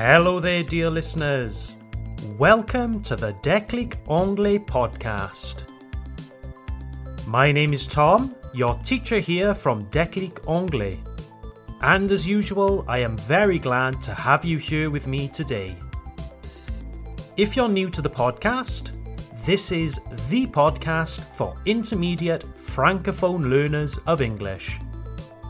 Hello there, dear listeners. Welcome to the Déclic Anglais podcast. My name is Tom, your teacher here from Déclic Anglais. And as usual, I am very glad to have you here with me today. If you're new to the podcast, this is the podcast for intermediate francophone learners of English.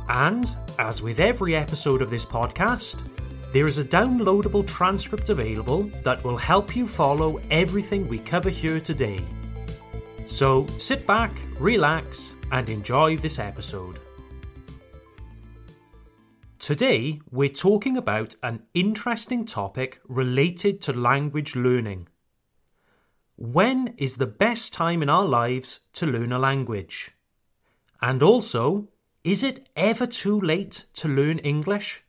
And, as with every episode of this podcast, there is a downloadable transcript available that will help you follow everything we cover here today. So sit back, relax, and enjoy this episode. Today, we're talking about an interesting topic related to language learning. When is the best time in our lives to learn a language? And also, is it ever too late to learn English?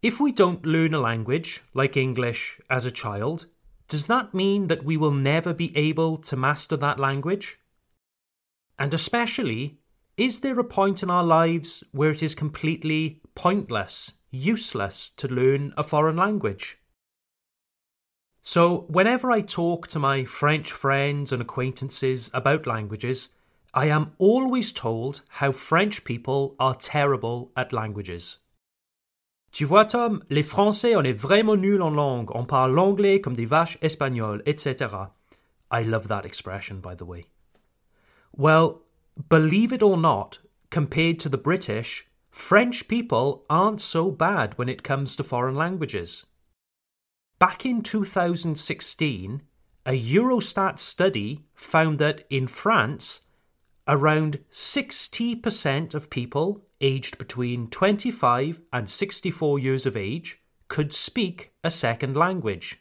If we don't learn a language, like English, as a child, does that mean that we will never be able to master that language? And especially, is there a point in our lives where it is completely pointless, useless to learn a foreign language? So, whenever I talk to my French friends and acquaintances about languages, I am always told how French people are terrible at languages. Tu vois, Tom, les Français, on est vraiment nuls en langue. On parle l'anglais comme des vaches espagnoles, etc. I love that expression, by the way. Well, believe it or not, compared to the British, French people aren't so bad when it comes to foreign languages. Back in 2016, a Eurostat study found that in France, around 60% of people aged between 25 and 64 years of age could speak a second language.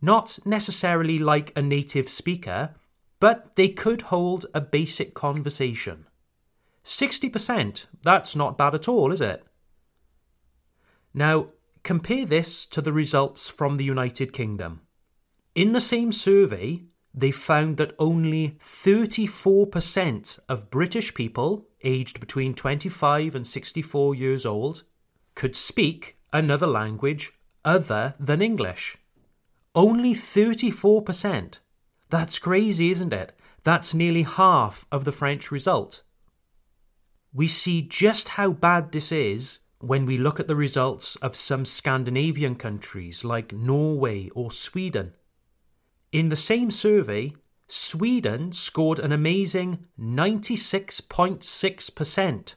Not necessarily like a native speaker, but they could hold a basic conversation. 60%, that's not bad at all, is it? Now, compare this to the results from the United Kingdom. In the same survey, they found that only 34% of British people aged between 25 and 64 years old could speak another language other than English. Only 34%. That's crazy, isn't it? That's nearly half of the French result. We see just how bad this is when we look at the results of some Scandinavian countries like Norway or Sweden. In the same survey, Sweden scored an amazing 96.6%.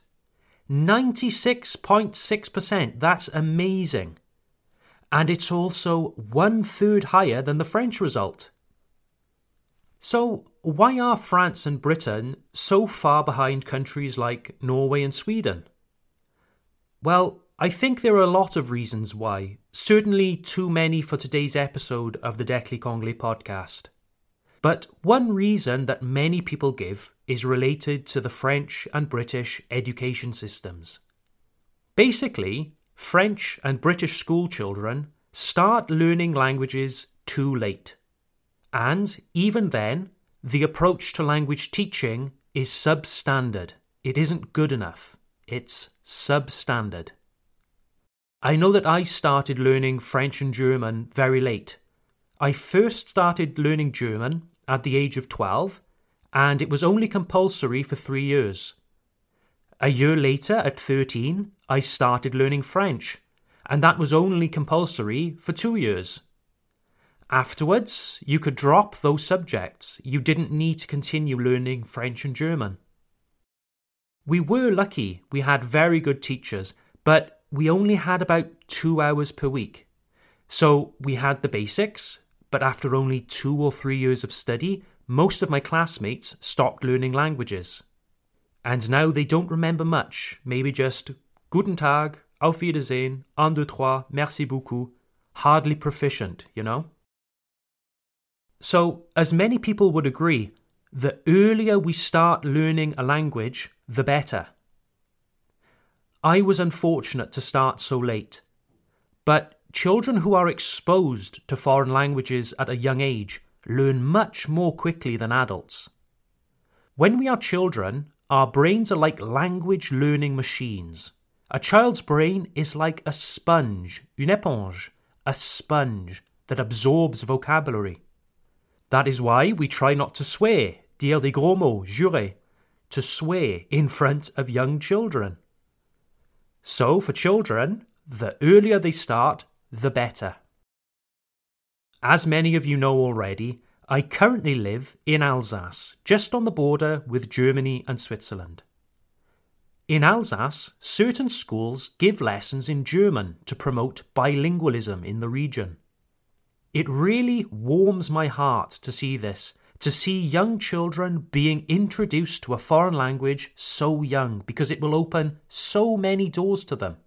96.6%, that's amazing. And it's also one third higher than the French result. So, why are France and Britain so far behind countries like Norway and Sweden? Well, I think there are a lot of reasons why, certainly too many for today's episode of the Déclic Anglais podcast. But one reason that many people give is related to the French and British education systems. Basically, French and British school children start learning languages too late. And even then, the approach to language teaching is substandard. It isn't good enough. It's substandard. I know that I started learning French and German very late. I first started learning German at the age of 12, and it was only compulsory for three years. A year later, at 13, I started learning French, and that was only compulsory for two years. Afterwards, you could drop those subjects. You didn't need to continue learning French and German. We were lucky, we had very good teachers, but we only had about two hours per week. So we had the basics, but after only two or three years of study, most of my classmates stopped learning languages. And now they don't remember much, maybe just Guten Tag, Auf Wiedersehen, un, deux, trois, merci beaucoup, hardly proficient, you know? So, as many people would agree, the earlier we start learning a language, the better. I was unfortunate to start so late. But children who are exposed to foreign languages at a young age learn much more quickly than adults. When we are children, our brains are like language learning machines. A child's brain is like a sponge, une éponge, a sponge that absorbs vocabulary. That is why we try not to swear, dire des gros mots, jurer, to swear in front of young children. So, for children, the earlier they start, the better. As many of you know already, I currently live in Alsace, just on the border with Germany and Switzerland. In Alsace, certain schools give lessons in German to promote bilingualism in the region. It really warms my heart to see this, to see young children being introduced to a foreign language so young, because it will open so many doors to them.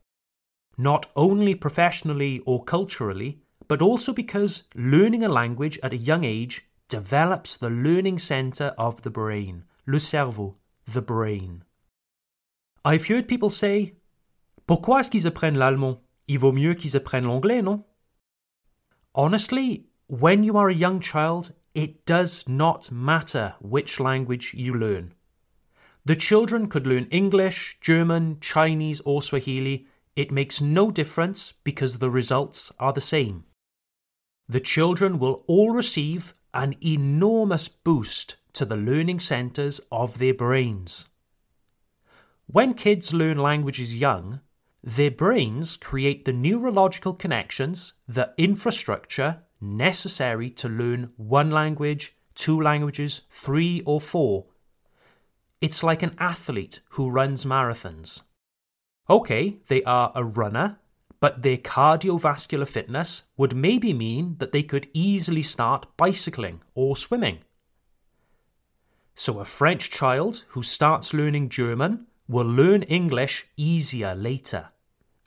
Not only professionally or culturally, but also because learning a language at a young age develops the learning centre of the brain, le cerveau, the brain. I've heard people say, Pourquoi est-ce qu'ils apprennent l'allemand? Il vaut mieux qu'ils apprennent l'anglais, non? Honestly, when you are a young child, it does not matter which language you learn. The children could learn English, German, Chinese, or Swahili. It makes no difference because the results are the same. The children will all receive an enormous boost to the learning centres of their brains. When kids learn languages young, their brains create the neurological connections, the infrastructure necessary to learn one language, two languages, three or four. It's like an athlete who runs marathons. Okay, they are a runner, but their cardiovascular fitness would maybe mean that they could easily start bicycling or swimming. So, a French child who starts learning German will learn English easier later.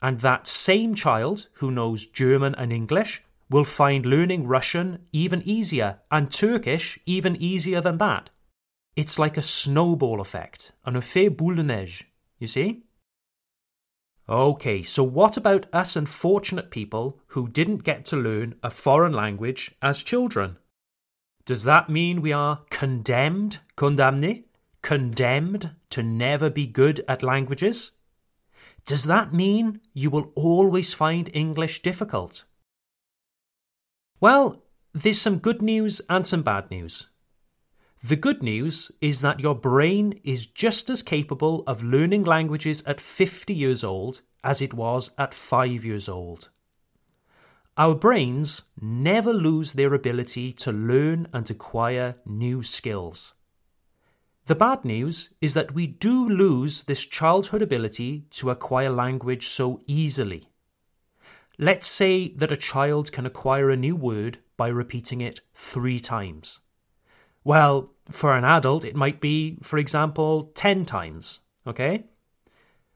And that same child who knows German and English will find learning Russian even easier and Turkish even easier than that. It's like a snowball effect, an effet boule de neige, you see? Okay, so what about us unfortunate people who didn't get to learn a foreign language as children? Does that mean we are condemned, condamné, condemned to never be good at languages? Does that mean you will always find English difficult? Well, there's some good news and some bad news. The good news is that your brain is just as capable of learning languages at 50 years old as it was at 5 years old. Our brains never lose their ability to learn and acquire new skills. The bad news is that we do lose this childhood ability to acquire language so easily. Let's say that a child can acquire a new word by repeating it three times. Well, for an adult, it might be, for example, 10 times. Okay?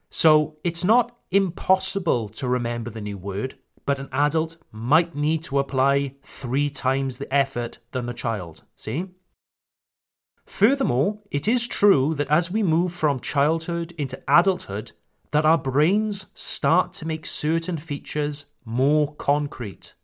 So it's not impossible to remember the new word, but an adult might need to apply three times the effort than the child. See? Furthermore, it is true that as we move from childhood into adulthood, that our brains start to make certain features more concrete.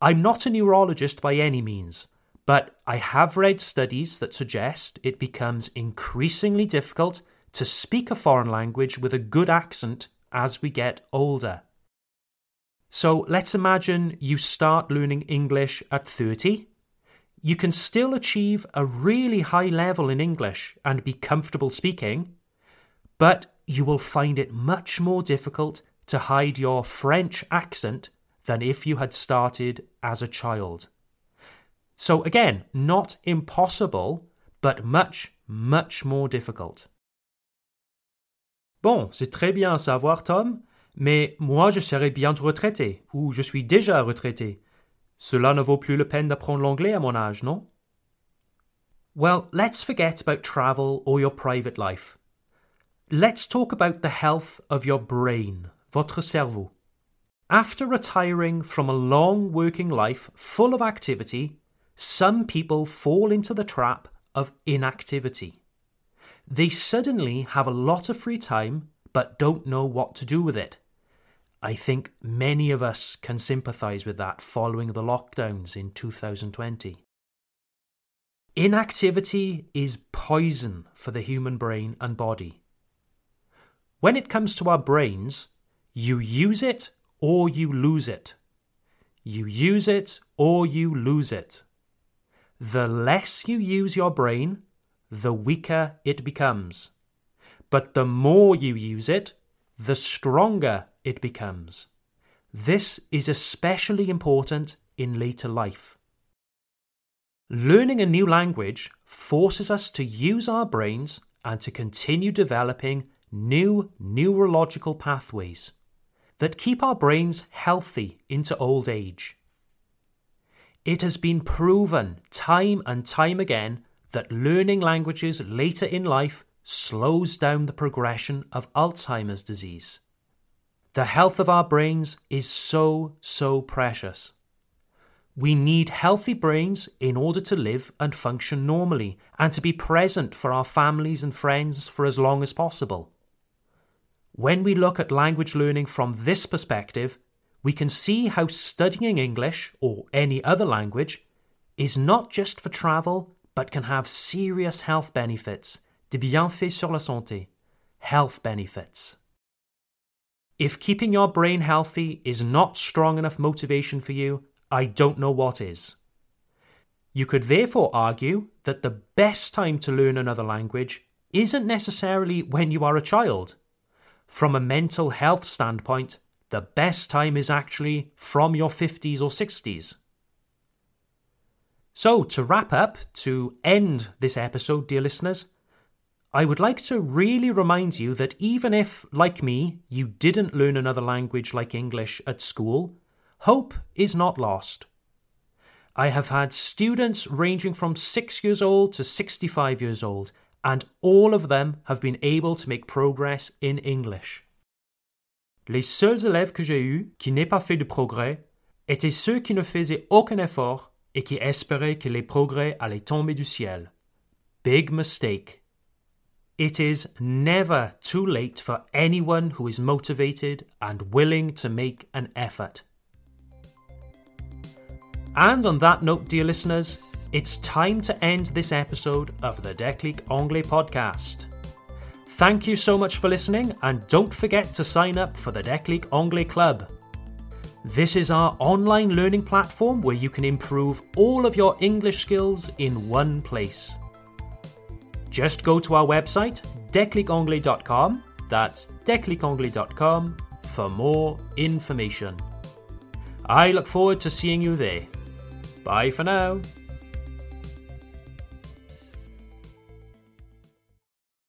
I'm not a neurologist by any means, but I have read studies that suggest it becomes increasingly difficult to speak a foreign language with a good accent as we get older. So let's imagine you start learning English at 30. You can still achieve a really high level in English and be comfortable speaking, but you will find it much more difficult to hide your French accent than if you had started as a child. So, again, not impossible, but much, much more difficult. Bon, c'est très bien à savoir, Tom, mais moi je serais bientôt retraité, ou je suis déjà retraité. Cela ne vaut plus la peine d'apprendre l'anglais à mon âge, non? Well, let's forget about travel or your private life. Let's talk about the health of your brain, votre cerveau. After retiring from a long working life full of activity, some people fall into the trap of inactivity. They suddenly have a lot of free time but don't know what to do with it. I think many of us can sympathise with that following the lockdowns in 2020. Inactivity is poison for the human brain and body. When it comes to our brains, you use it or you lose it. you use it or you lose it. The less you use your brain, the weaker it becomes. But the more you use it, the stronger it becomes. This is especially important in later life. Learning a new language forces us to use our brains and to continue developing new neurological pathways that keep our brains healthy into old age. It has been proven time and time again that learning languages later in life slows down the progression of Alzheimer's disease. The health of our brains is so, so precious. We need healthy brains in order to live and function normally and to be present for our families and friends for as long as possible. When we look at language learning from this perspective, we can see how studying English or any other language is not just for travel, but can have serious health benefits, des bienfaits sur la santé, health benefits. If keeping your brain healthy is not strong enough motivation for you, I don't know what is. You could therefore argue that the best time to learn another language isn't necessarily when you are a child from a mental health standpoint, the best time is actually from your 50s or 60s. So, to wrap up, to end this episode, dear listeners, I would like to really remind you that even if, like me, you didn't learn another language like English at school, hope is not lost. I have had students ranging from 6 years old to 65 years old and all of them have been able to make progress in English. Les seuls élèves que j'ai eus qui n'aient pas fait de progrès étaient ceux qui ne faisaient aucun effort et qui espéraient que les progrès allaient tomber du ciel. Big mistake. It is never too late for anyone who is motivated and willing to make an effort. And on that note, dear listeners, it's time to end this episode of the Declic Anglais podcast. Thank you so much for listening, and don't forget to sign up for the Declic Anglais Club. This is our online learning platform where you can improve all of your English skills in one place. Just go to our website, declicanglais.com, that's declicanglais.com, for more information. I look forward to seeing you there. Bye for now.